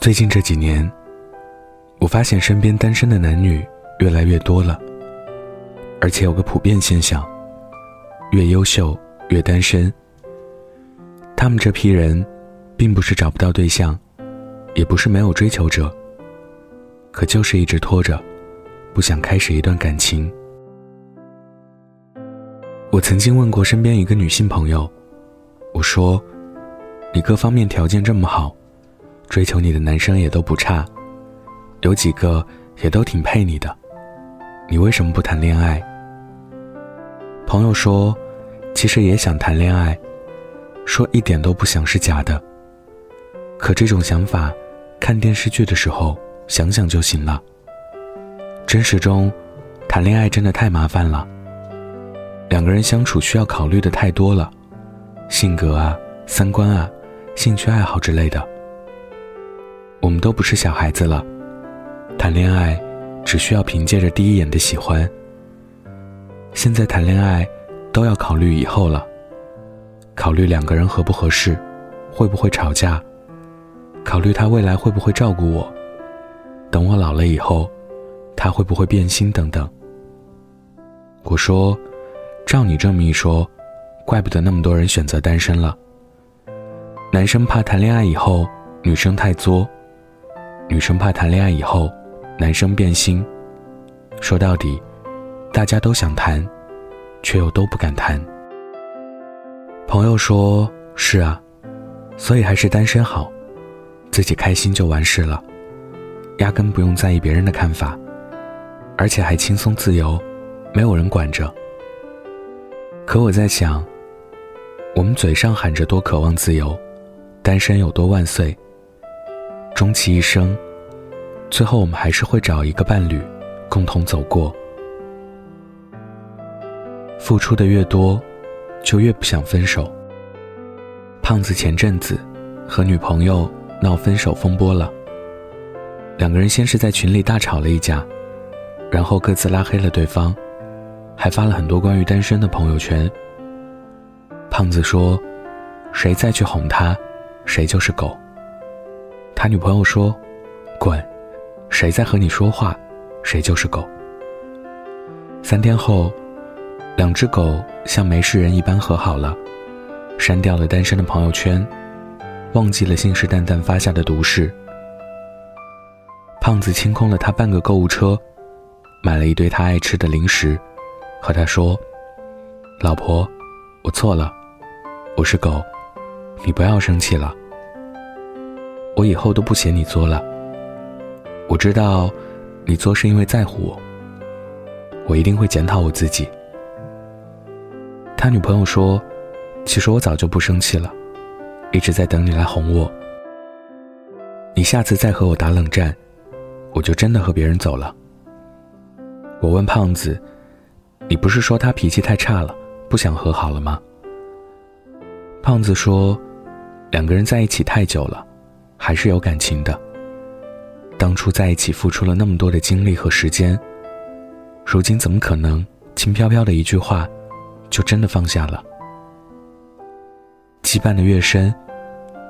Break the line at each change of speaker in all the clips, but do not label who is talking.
最近这几年，我发现身边单身的男女越来越多了，而且有个普遍现象：越优秀越单身。他们这批人，并不是找不到对象，也不是没有追求者，可就是一直拖着，不想开始一段感情。我曾经问过身边一个女性朋友，我说：“你各方面条件这么好。”追求你的男生也都不差，有几个也都挺配你的，你为什么不谈恋爱？朋友说，其实也想谈恋爱，说一点都不想是假的。可这种想法，看电视剧的时候想想就行了。真实中，谈恋爱真的太麻烦了，两个人相处需要考虑的太多了，性格啊、三观啊、兴趣爱好之类的。我们都不是小孩子了，谈恋爱只需要凭借着第一眼的喜欢。现在谈恋爱都要考虑以后了，考虑两个人合不合适，会不会吵架，考虑他未来会不会照顾我，等我老了以后，他会不会变心等等。我说，照你这么一说，怪不得那么多人选择单身了。男生怕谈恋爱以后女生太作。女生怕谈恋爱以后，男生变心。说到底，大家都想谈，却又都不敢谈。朋友说：“是啊，所以还是单身好，自己开心就完事了，压根不用在意别人的看法，而且还轻松自由，没有人管着。”可我在想，我们嘴上喊着多渴望自由，单身有多万岁。终其一生，最后我们还是会找一个伴侣，共同走过。付出的越多，就越不想分手。胖子前阵子和女朋友闹分手风波了，两个人先是在群里大吵了一架，然后各自拉黑了对方，还发了很多关于单身的朋友圈。胖子说：“谁再去哄他，谁就是狗。”他女朋友说：“滚，谁在和你说话，谁就是狗。”三天后，两只狗像没事人一般和好了，删掉了单身的朋友圈，忘记了信誓旦旦发下的毒誓。胖子清空了他半个购物车，买了一堆他爱吃的零食，和他说：“老婆，我错了，我是狗，你不要生气了。”我以后都不嫌你作了。我知道，你作是因为在乎我。我一定会检讨我自己。他女朋友说：“其实我早就不生气了，一直在等你来哄我。你下次再和我打冷战，我就真的和别人走了。”我问胖子：“你不是说他脾气太差了，不想和好了吗？”胖子说：“两个人在一起太久了。”还是有感情的。当初在一起付出了那么多的精力和时间，如今怎么可能轻飘飘的一句话，就真的放下了？羁绊的越深，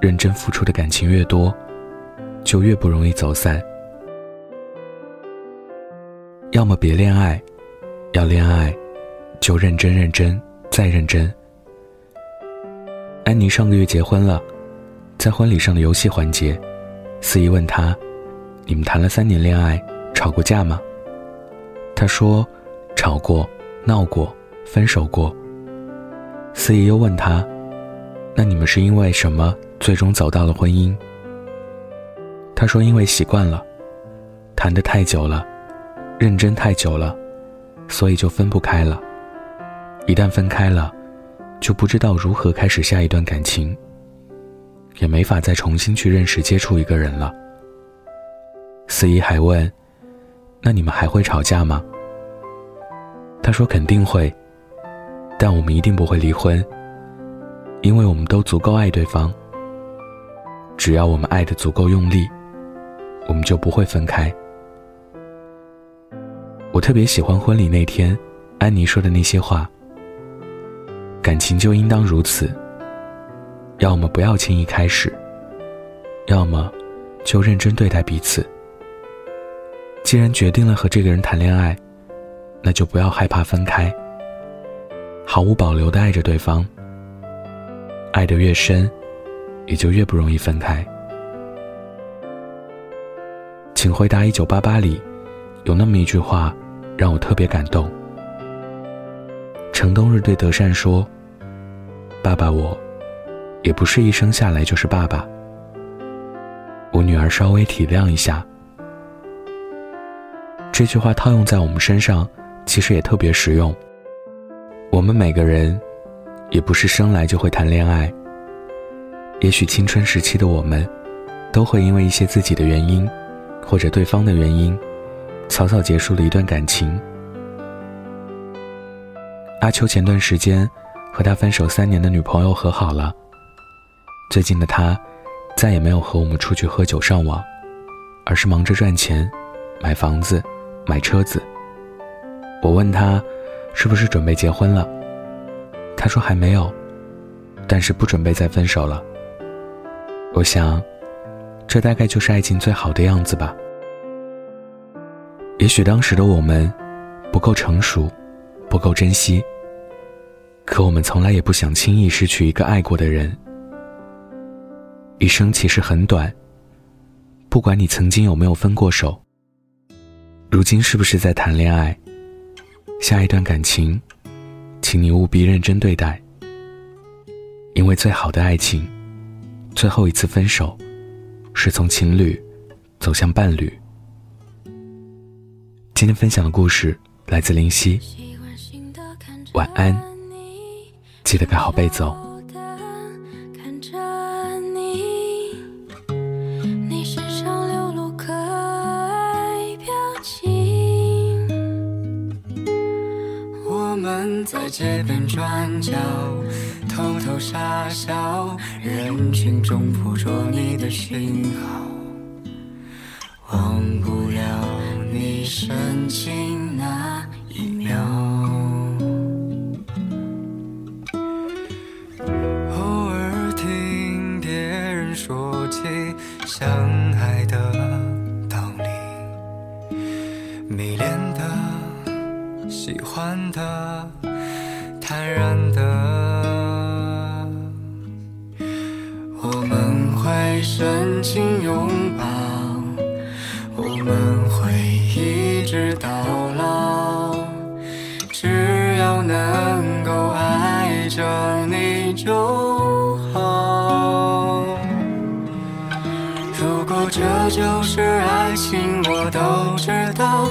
认真付出的感情越多，就越不容易走散。要么别恋爱，要恋爱，就认真认真再认真。安妮上个月结婚了。在婚礼上的游戏环节，司仪问他：“你们谈了三年恋爱，吵过架吗？”他说：“吵过，闹过，分手过。”司仪又问他：“那你们是因为什么最终走到了婚姻？”他说：“因为习惯了，谈得太久了，认真太久了，所以就分不开了。一旦分开了，就不知道如何开始下一段感情。”也没法再重新去认识、接触一个人了。司仪还问：“那你们还会吵架吗？”他说：“肯定会，但我们一定不会离婚，因为我们都足够爱对方。只要我们爱的足够用力，我们就不会分开。”我特别喜欢婚礼那天安妮说的那些话：“感情就应当如此。”要么不要轻易开始，要么就认真对待彼此。既然决定了和这个人谈恋爱，那就不要害怕分开，毫无保留的爱着对方。爱得越深，也就越不容易分开。请回答：一九八八里有那么一句话，让我特别感动。程冬日对德善说：“爸爸，我也不是一生下来就是爸爸，我女儿稍微体谅一下。”这句话套用在我们身上，其实也特别实用。我们每个人，也不是生来就会谈恋爱。也许青春时期的我们，都会因为一些自己的原因，或者对方的原因，草草结束了一段感情。阿秋前段时间和他分手三年的女朋友和好了。最近的他，再也没有和我们出去喝酒上网，而是忙着赚钱，买房子。买车子。我问他，是不是准备结婚了？他说还没有，但是不准备再分手了。我想，这大概就是爱情最好的样子吧。也许当时的我们不够成熟，不够珍惜，可我们从来也不想轻易失去一个爱过的人。一生其实很短，不管你曾经有没有分过手。如今是不是在谈恋爱？下一段感情，请你务必认真对待。因为最好的爱情，最后一次分手，是从情侣走向伴侣。今天分享的故事来自林夕。晚安，记得盖好被子哦。
边转角，偷偷傻笑，人群中捕捉你的讯号，忘不了你深情那一秒。偶尔听别人说起相爱的道理，迷恋的，喜欢的。坦然的，我们会深情拥抱，我们会一直到老，只要能够爱着你就好。如果这就是爱情，我都知道。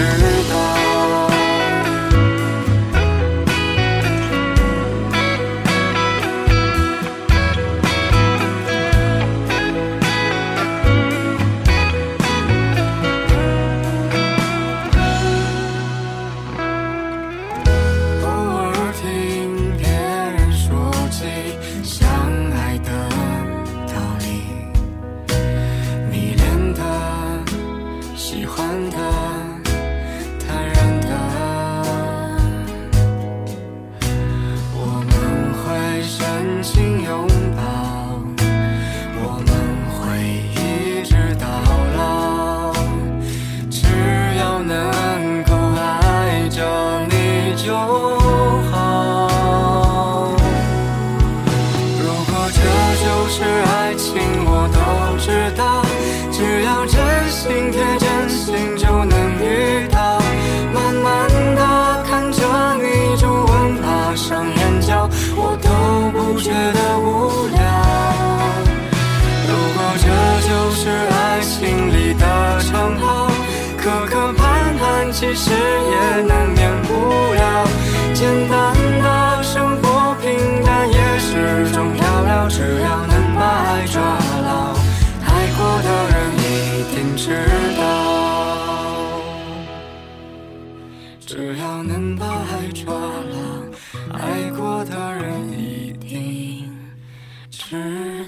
知道。其实也难免无聊，简单的生活平淡也是种调料，只要能把爱抓牢，爱过的人一定知道。只要能把爱抓牢，爱过的人一定知道。